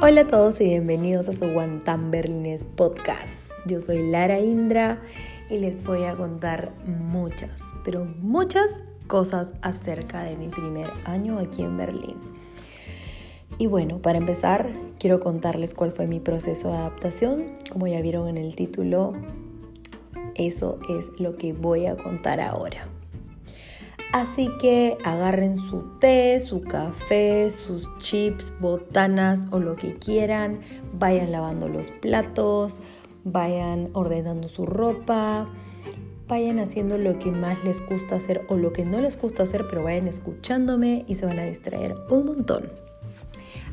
Hola a todos y bienvenidos a su Guantán Berlines podcast. Yo soy Lara Indra y les voy a contar muchas, pero muchas cosas acerca de mi primer año aquí en Berlín. Y bueno, para empezar, quiero contarles cuál fue mi proceso de adaptación. Como ya vieron en el título, eso es lo que voy a contar ahora. Así que agarren su té, su café, sus chips, botanas o lo que quieran. Vayan lavando los platos, vayan ordenando su ropa, vayan haciendo lo que más les gusta hacer o lo que no les gusta hacer, pero vayan escuchándome y se van a distraer un montón.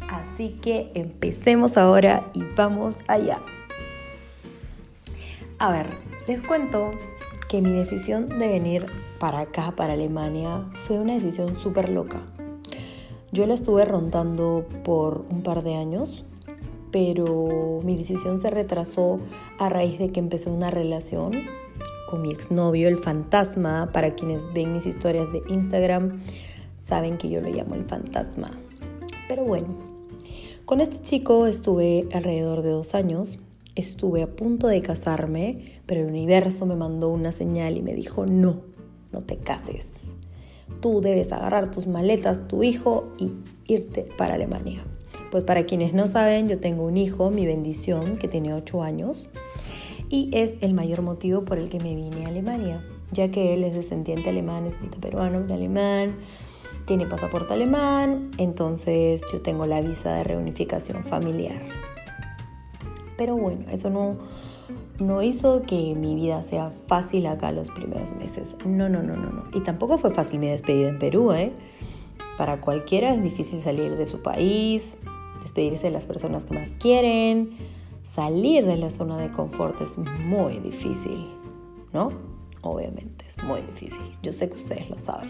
Así que empecemos ahora y vamos allá. A ver, les cuento que mi decisión de venir para acá, para Alemania, fue una decisión súper loca. Yo la estuve rondando por un par de años, pero mi decisión se retrasó a raíz de que empecé una relación con mi exnovio, el fantasma. Para quienes ven mis historias de Instagram, saben que yo lo llamo el fantasma. Pero bueno, con este chico estuve alrededor de dos años Estuve a punto de casarme, pero el universo me mandó una señal y me dijo, no, no te cases. Tú debes agarrar tus maletas, tu hijo y irte para Alemania. Pues para quienes no saben, yo tengo un hijo, mi bendición, que tiene 8 años, y es el mayor motivo por el que me vine a Alemania, ya que él es descendiente alemán, es mitad peruano, de alemán, tiene pasaporte alemán, entonces yo tengo la visa de reunificación familiar. Pero bueno, eso no, no hizo que mi vida sea fácil acá los primeros meses. No, no, no, no, no. Y tampoco fue fácil mi despedida en Perú, ¿eh? Para cualquiera es difícil salir de su país, despedirse de las personas que más quieren, salir de la zona de confort es muy difícil, ¿no? Obviamente, es muy difícil. Yo sé que ustedes lo saben.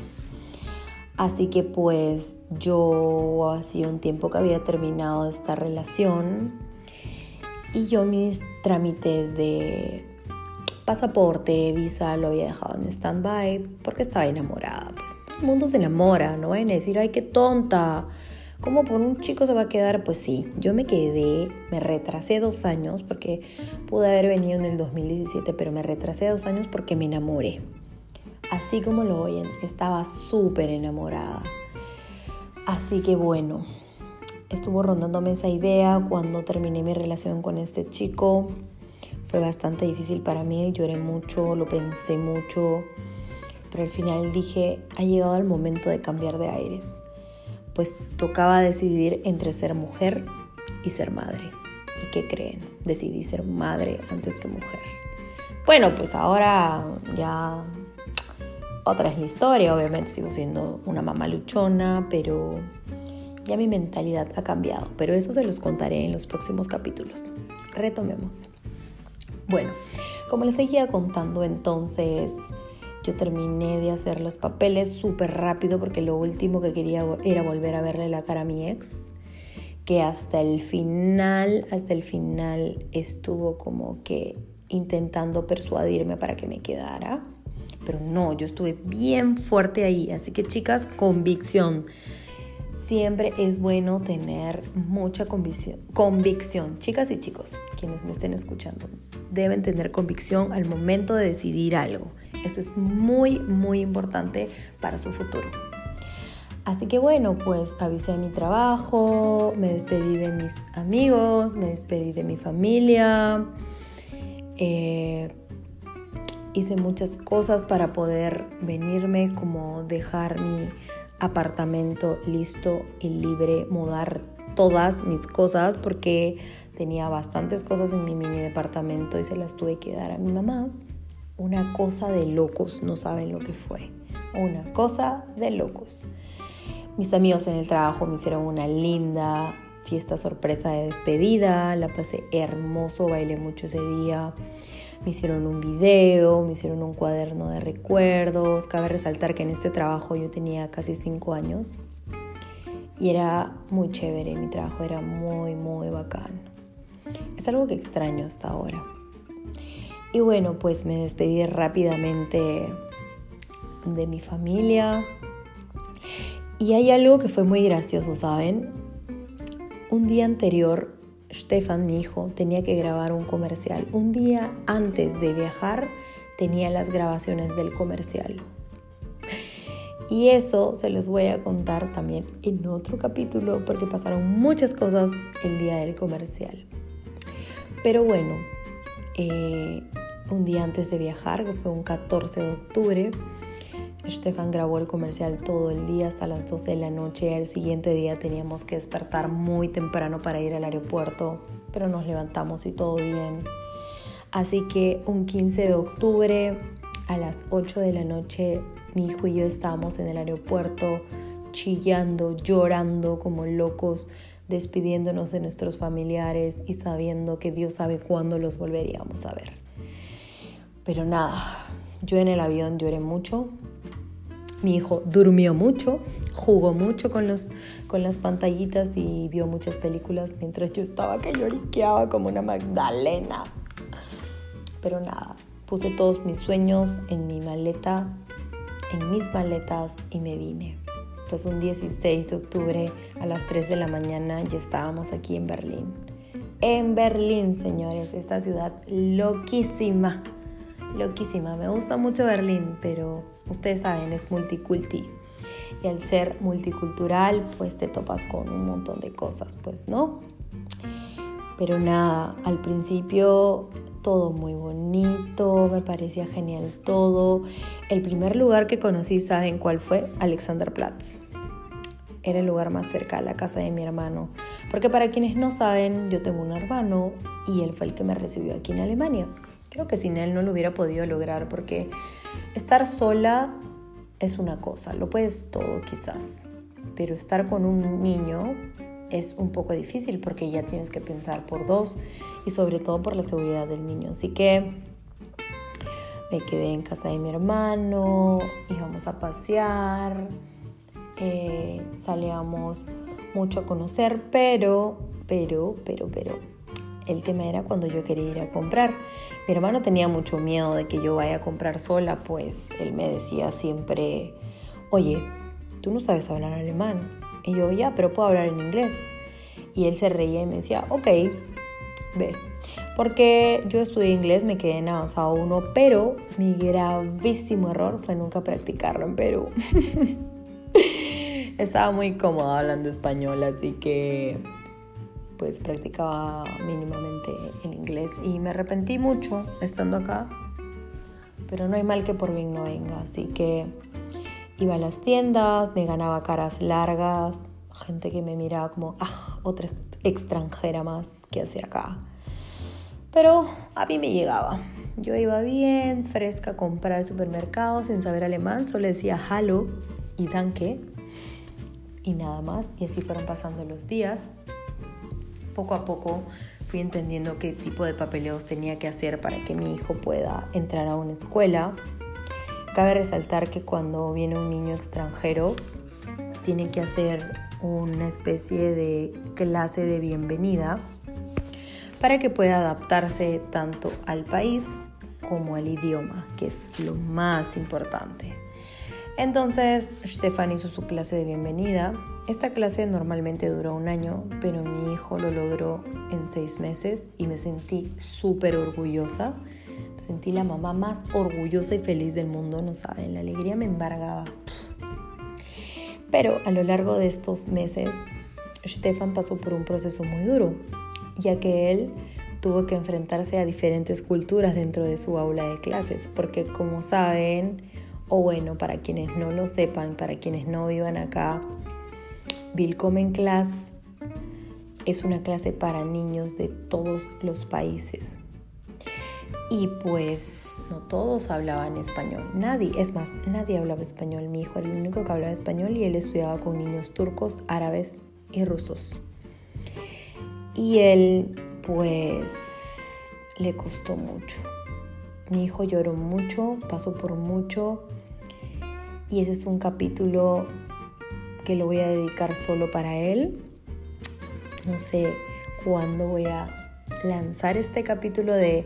Así que pues yo hacía un tiempo que había terminado esta relación y yo mis trámites de pasaporte, visa, lo había dejado en stand-by porque estaba enamorada. Pues todo el mundo se enamora, no vayan a decir, ay, qué tonta. ¿Cómo por un chico se va a quedar? Pues sí, yo me quedé, me retrasé dos años porque pude haber venido en el 2017, pero me retrasé dos años porque me enamoré. Así como lo oyen, estaba súper enamorada. Así que bueno, estuvo rondándome esa idea cuando terminé mi relación con este chico. Fue bastante difícil para mí, lloré mucho, lo pensé mucho, pero al final dije, ha llegado el momento de cambiar de aires. Pues tocaba decidir entre ser mujer y ser madre. ¿Y qué creen? Decidí ser madre antes que mujer. Bueno, pues ahora ya otra es la historia, obviamente sigo siendo una mamá luchona, pero ya mi mentalidad ha cambiado, pero eso se los contaré en los próximos capítulos. Retomemos. Bueno, como les seguía contando entonces, yo terminé de hacer los papeles súper rápido porque lo último que quería era volver a verle la cara a mi ex, que hasta el final, hasta el final estuvo como que intentando persuadirme para que me quedara. Pero no, yo estuve bien fuerte ahí. Así que chicas, convicción siempre es bueno tener mucha convicción. Chicas y chicos, quienes me estén escuchando, deben tener convicción al momento de decidir algo. Eso es muy, muy importante para su futuro. Así que bueno, pues avisé de mi trabajo, me despedí de mis amigos, me despedí de mi familia. Eh, hice muchas cosas para poder venirme, como dejar mi apartamento listo y libre, mudar todas mis cosas porque tenía bastantes cosas en mi mini departamento y se las tuve que dar a mi mamá. Una cosa de locos, no saben lo que fue. Una cosa de locos. Mis amigos en el trabajo me hicieron una linda fiesta sorpresa de despedida, la pasé hermoso, bailé mucho ese día me hicieron un video, me hicieron un cuaderno de recuerdos. Cabe resaltar que en este trabajo yo tenía casi cinco años y era muy chévere, mi trabajo era muy, muy bacán. Es algo que extraño hasta ahora. Y bueno, pues me despedí rápidamente de mi familia. Y hay algo que fue muy gracioso, ¿saben? un día anterior, Stefan, mi hijo, tenía que grabar un comercial. Un día antes de viajar, tenía las grabaciones del comercial. Y eso se los voy a contar también en otro capítulo porque pasaron muchas cosas el día del comercial. Pero bueno, eh, un día antes de viajar, que fue un 14 de octubre, Stefan grabó el comercial todo el día hasta las 12 de la noche. El siguiente día teníamos que despertar muy temprano para ir al aeropuerto, pero nos levantamos y todo bien. Así que un 15 de octubre a las 8 de la noche mi hijo y yo estábamos en el aeropuerto chillando, llorando como locos, despidiéndonos de nuestros familiares y sabiendo que Dios sabe cuándo los volveríamos a ver. Pero nada, yo en el avión lloré mucho. Mi hijo durmió mucho, jugó mucho con, los, con las pantallitas y vio muchas películas mientras yo estaba que lloriqueaba como una Magdalena. Pero nada, puse todos mis sueños en mi maleta en mis maletas y me vine. Pues un 16 de octubre a las 3 de la mañana ya estábamos aquí en Berlín. En Berlín, señores, esta ciudad loquísima. Loquísima. Me gusta mucho Berlín, pero ustedes saben, es multiculti. Y al ser multicultural, pues te topas con un montón de cosas, pues, ¿no? Pero nada, al principio todo muy bonito, me parecía genial todo. El primer lugar que conocí, ¿saben cuál fue? Alexanderplatz. Era el lugar más cerca a la casa de mi hermano. Porque para quienes no saben, yo tengo un hermano y él fue el que me recibió aquí en Alemania. Creo que sin él no lo hubiera podido lograr porque estar sola es una cosa, lo puedes todo quizás, pero estar con un niño es un poco difícil porque ya tienes que pensar por dos y sobre todo por la seguridad del niño. Así que me quedé en casa de mi hermano, íbamos a pasear, eh, salíamos mucho a conocer, pero, pero, pero, pero, el tema era cuando yo quería ir a comprar. Mi hermano tenía mucho miedo de que yo vaya a comprar sola, pues él me decía siempre, oye, tú no sabes hablar alemán y yo, ya, pero puedo hablar en inglés. Y él se reía y me decía, ok, ve. Porque yo estudié inglés, me quedé en avanzado uno, pero mi gravísimo error fue nunca practicarlo en Perú. Estaba muy cómoda hablando español, así que pues practicaba mínimamente el inglés y me arrepentí mucho estando acá. Pero no hay mal que por bien no venga, así que Iba a las tiendas, me ganaba caras largas, gente que me miraba como, ah, otra extranjera más que hace acá. Pero a mí me llegaba. Yo iba bien, fresca a comprar al supermercado sin saber alemán, solo decía hallo y danke y nada más. Y así fueron pasando los días. Poco a poco fui entendiendo qué tipo de papeleos tenía que hacer para que mi hijo pueda entrar a una escuela Cabe resaltar que cuando viene un niño extranjero, tiene que hacer una especie de clase de bienvenida para que pueda adaptarse tanto al país como al idioma, que es lo más importante. Entonces, Stefan hizo su clase de bienvenida. Esta clase normalmente duró un año, pero mi hijo lo logró en seis meses y me sentí súper orgullosa Sentí la mamá más orgullosa y feliz del mundo, no saben, la alegría me embargaba. Pero a lo largo de estos meses, Stefan pasó por un proceso muy duro, ya que él tuvo que enfrentarse a diferentes culturas dentro de su aula de clases, porque como saben, o bueno, para quienes no lo sepan, para quienes no vivan acá, Willkommen Class es una clase para niños de todos los países. Y pues no todos hablaban español, nadie, es más, nadie hablaba español. Mi hijo era el único que hablaba español y él estudiaba con niños turcos, árabes y rusos. Y él pues le costó mucho. Mi hijo lloró mucho, pasó por mucho y ese es un capítulo que lo voy a dedicar solo para él. No sé cuándo voy a lanzar este capítulo de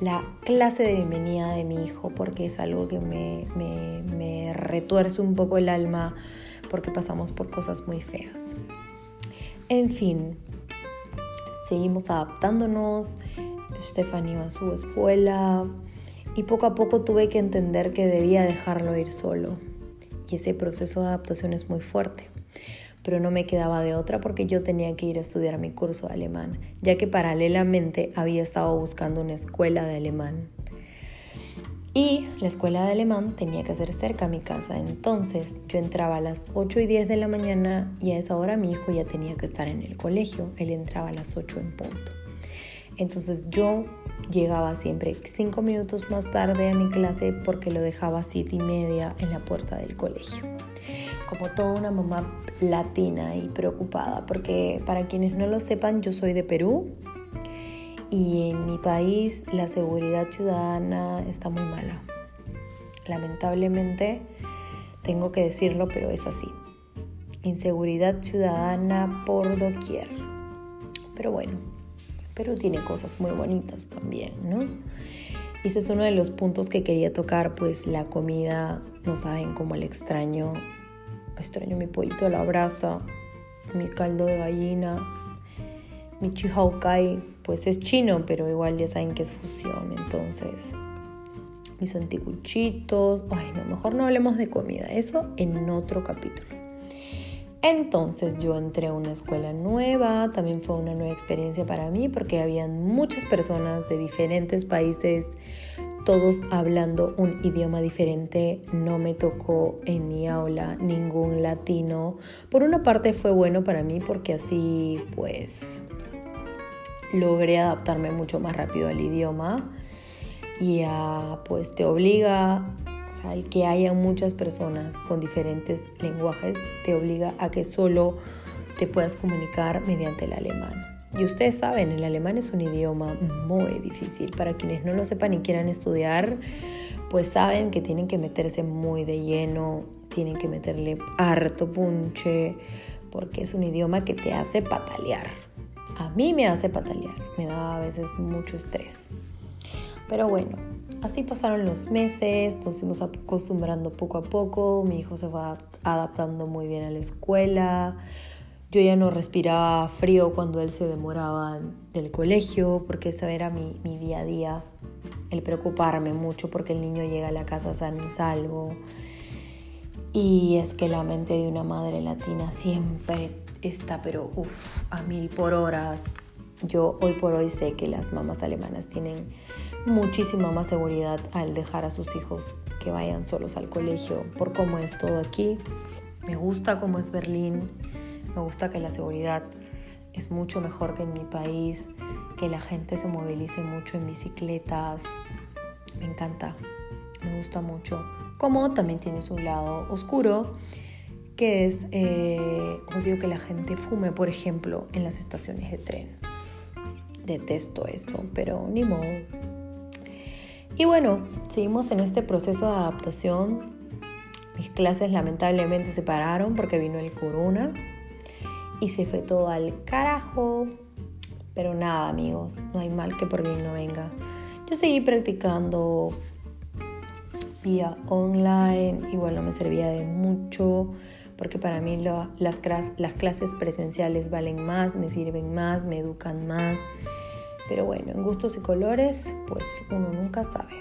la clase de bienvenida de mi hijo porque es algo que me, retuerce un poco el alma porque pasamos por cosas muy feas. En fin, seguimos adaptándonos, Stefan iba a su escuela y poco a poco tuve que entender que debía dejarlo ir solo. Y ese proceso de adaptación es muy fuerte. Pero no me quedaba de otra porque yo tenía que ir a estudiar mi curso de alemán, ya que paralelamente había estado buscando una escuela de alemán. Y la escuela de alemán tenía que ser cerca a mi casa, entonces yo entraba a las 8 y 10 de la mañana y a esa hora mi hijo ya tenía que estar en el colegio, él entraba a las 8 en punto. Entonces yo llegaba siempre 5 minutos más tarde a mi clase porque lo dejaba 7 y media en la puerta del colegio. Como toda una mamá latina y preocupada, porque para quienes no lo sepan, yo soy de Perú, y en mi país la seguridad ciudadana está muy mala. Lamentablemente tengo que decirlo, pero es así. Inseguridad ciudadana por doquier. Pero bueno, Perú tiene cosas muy bonitas también, ¿no? Y ese es uno de los puntos que quería tocar, pues la comida, no saben cómo el extraño. Extraño mi pollito a la brasa, mi caldo de gallina, mi chihaukai, pues es chino, pero igual ya saben que es fusión, entonces mis anticuchitos, ay no, mejor no hablemos de comida, eso en otro capítulo. Entonces yo entré a una escuela nueva, también fue una nueva experiencia para mí porque habían muchas personas de diferentes países, todos hablando un idioma diferente. No me tocó en mi aula ningún latino. Por una parte fue bueno para mí porque así pues logré adaptarme mucho más rápido al idioma y pues te obliga, que haya muchas personas con diferentes lenguajes te obliga a que solo te puedas comunicar mediante el alemán. Y ustedes saben, el alemán es un idioma muy difícil. Para quienes no lo sepan y quieran estudiar, pues saben que tienen que meterse muy de lleno, tienen que meterle harto punche, porque es un idioma que te hace patalear a mí me hace patalear, me da a veces mucho estrés. Pero bueno, así pasaron los meses, nos fuimos acostumbrando poco a poco, mi hijo se va adaptando muy bien a la escuela, yo ya no respiraba frío cuando él se demoraba del colegio, porque ese era mi, mi día a día, el preocuparme mucho porque el niño llega a la casa sano y salvo. Y es que la mente de una madre latina siempre está, pero uff, a mil por horas. Yo hoy por hoy sé que las mamás alemanas tienen muchísima más seguridad al dejar a sus hijos que vayan solos al colegio por cómo es todo aquí. Me gusta cómo es Berlín, me gusta que la seguridad es mucho mejor que en mi país, que la gente se movilice mucho en bicicletas. Me encanta, me gusta mucho. Como también tiene su lado oscuro que es, eh, odio que la gente fume, por ejemplo, en las estaciones de tren. Detesto eso, pero ni modo. Y bueno, seguimos en este proceso de adaptación. Mis clases lamentablemente se pararon porque vino el corona y se fue todo al carajo. Pero nada, amigos, no hay mal que por bien no venga. Yo seguí practicando vía online, igual no me servía de mucho porque para mí las, las clases presenciales valen más, me sirven más, me educan más. Pero bueno, en gustos y colores, pues uno nunca sabe.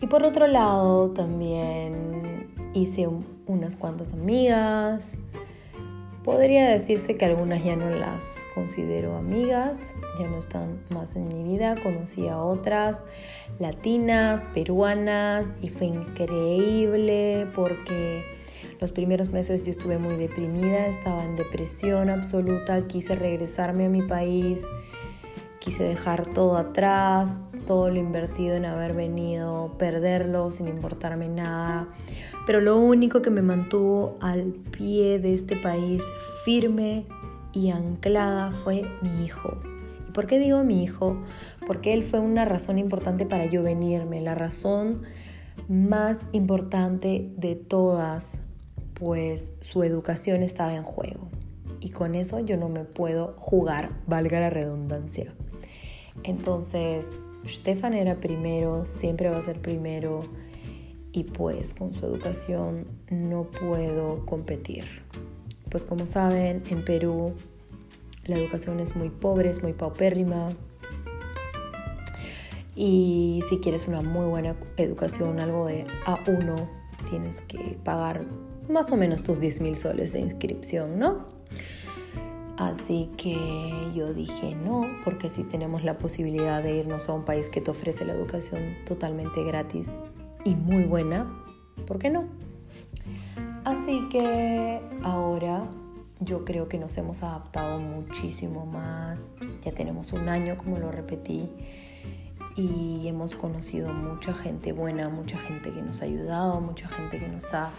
Y por otro lado, también hice unas cuantas amigas. Podría decirse que algunas ya no las considero amigas, ya no están más en mi vida. Conocí a otras latinas, peruanas y fue increíble porque los primeros meses yo estuve muy deprimida, estaba en depresión absoluta, quise regresarme a mi país, quise dejar todo atrás, todo lo invertido en haber venido, perderlo sin importarme nada. Pero lo único que me mantuvo al pie de este país firme y anclada fue mi hijo. ¿Y por qué digo mi hijo? Porque él fue una razón importante para yo venirme, la razón más importante de todas pues su educación estaba en juego. Y con eso yo no me puedo jugar, valga la redundancia. Entonces, Stefan era primero, siempre va a ser primero y pues con su educación no puedo competir. Pues como saben, en Perú la educación es muy pobre, es muy paupérrima. Y si quieres una muy buena educación, algo de A1, tienes que pagar más o menos tus 10 mil soles de inscripción, ¿no? Así que yo dije no, porque si tenemos la posibilidad de irnos a un país que te ofrece la educación totalmente gratis y muy buena, ¿por qué no? Así que ahora yo creo que nos hemos adaptado muchísimo más. Ya tenemos un año, como lo repetí, y hemos conocido mucha gente buena, mucha gente que nos ha ayudado, mucha gente que nos ha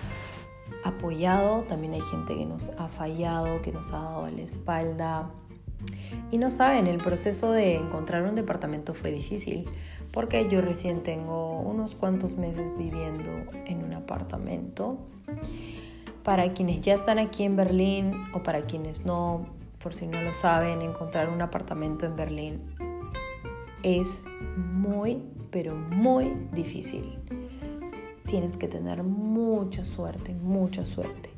apoyado. También hay gente que nos ha fallado, que nos ha dado la espalda. Y no saben, el proceso de encontrar un departamento fue difícil, porque yo recién tengo unos cuantos meses viviendo en un apartamento para quienes ya están aquí en Berlín o para quienes no, por si no lo saben, encontrar un apartamento en Berlín es muy, pero muy difícil. Tienes que tener mucha suerte, mucha suerte.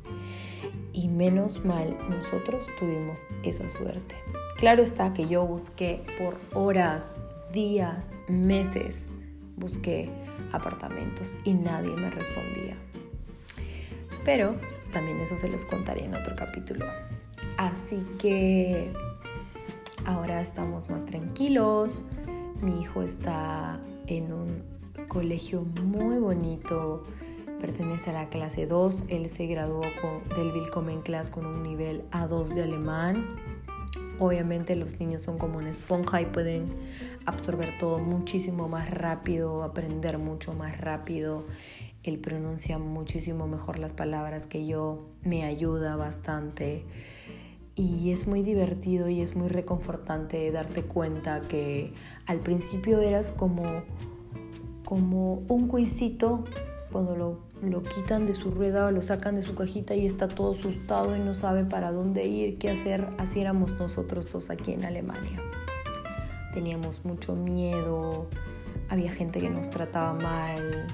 Y menos mal, nosotros tuvimos esa suerte. Claro está que yo busqué por horas, días, meses, busqué apartamentos y nadie me respondía. Pero también eso se los contaré en otro capítulo. Así que ahora estamos más tranquilos. Mi hijo está en un colegio muy bonito. Pertenece a la clase 2. Él se graduó del Willkommen Class con un nivel A2 de alemán. Obviamente los niños son como una esponja y pueden absorber todo muchísimo más rápido, aprender mucho más rápido él pronuncia muchísimo mejor las palabras que yo, me ayuda bastante y es muy divertido y es muy reconfortante darte cuenta que al principio eras como, como un cuisito cuando lo, lo quitan de su rueda o lo sacan de su cajita y está todo asustado y no sabe para dónde ir, qué hacer. Así éramos nosotros dos aquí en Alemania. Teníamos mucho miedo, había gente que nos trataba mal,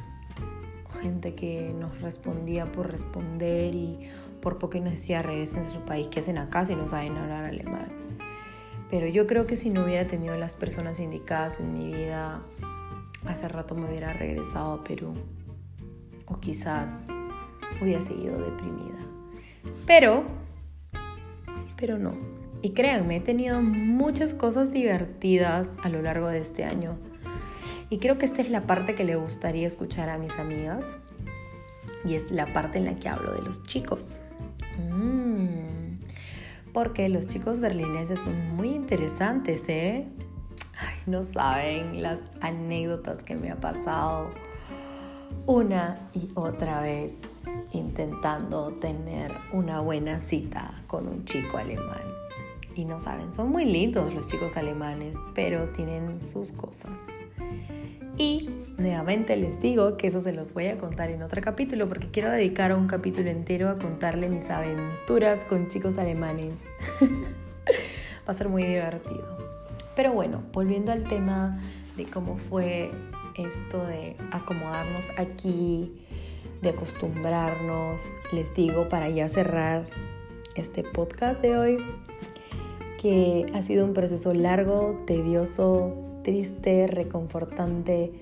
gente que nos respondía por responder y por poco nos decía regresen a su país, ¿qué hacen acá si no saben hablar alemán? Pero yo creo que si no hubiera tenido las personas indicadas en mi vida, hace rato me hubiera regresado a Perú. O quizás hubiera seguido deprimida. Pero, pero no. Y créanme, he tenido muchas cosas divertidas a lo largo de este año y creo que esta es la parte que le gustaría escuchar a mis amigas. Y es la parte en la que hablo de los chicos. Mm. porque los chicos berlineses son muy interesantes, ¿eh? No saben las anécdotas que me ha pasado una y otra vez intentando tener una buena cita con un chico alemán. Y no saben, son muy lindos los chicos alemanes, pero tienen sus cosas. Y nuevamente les digo que eso se los voy a contar en otro capítulo porque quiero dedicar un capítulo entero a contarle mis aventuras con chicos alemanes. Va a ser muy divertido. Pero bueno, volviendo al tema de cómo fue esto de acomodarnos aquí, de acostumbrarnos, les digo para ya cerrar este podcast de hoy, que ha sido un proceso largo, tedioso, triste, reconfortante,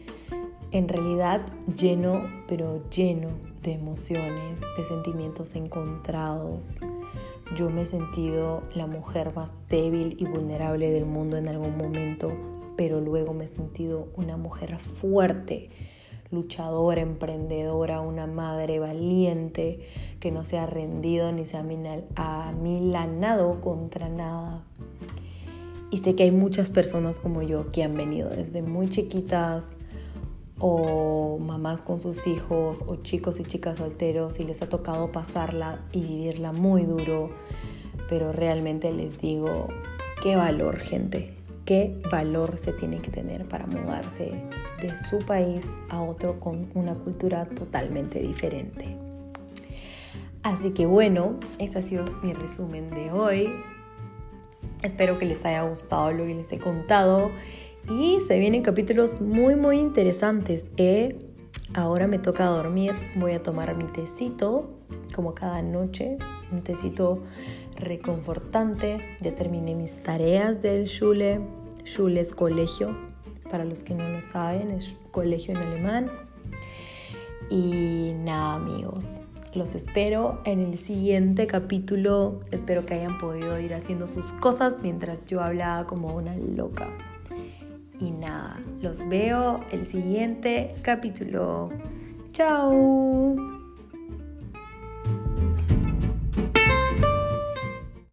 en realidad lleno, pero lleno de emociones, de sentimientos encontrados. Yo me he sentido la mujer más débil y vulnerable del mundo en algún momento, pero luego me he sentido una mujer fuerte, luchadora, emprendedora, una madre valiente que no se ha rendido ni se ha amilanado contra nada. Y sé que hay muchas personas como yo que han venido desde muy chiquitas o mamás con sus hijos o chicos y chicas solteros y les ha tocado pasarla y vivirla muy duro. Pero realmente les digo, qué valor gente, qué valor se tiene que tener para mudarse de su país a otro con una cultura totalmente diferente. Así que bueno, ese ha sido mi resumen de hoy. Espero que les haya gustado lo que les he contado y se vienen capítulos muy muy interesantes. Eh, ahora me toca dormir, voy a tomar mi tecito como cada noche, un tecito reconfortante. Ya terminé mis tareas del Schule. Schule es colegio, para los que no lo saben, es colegio en alemán. Y nada amigos, los espero en el siguiente capítulo. Espero que hayan podido ir haciendo sus cosas mientras yo hablaba como una loca. Y nada, los veo el siguiente capítulo. Chao.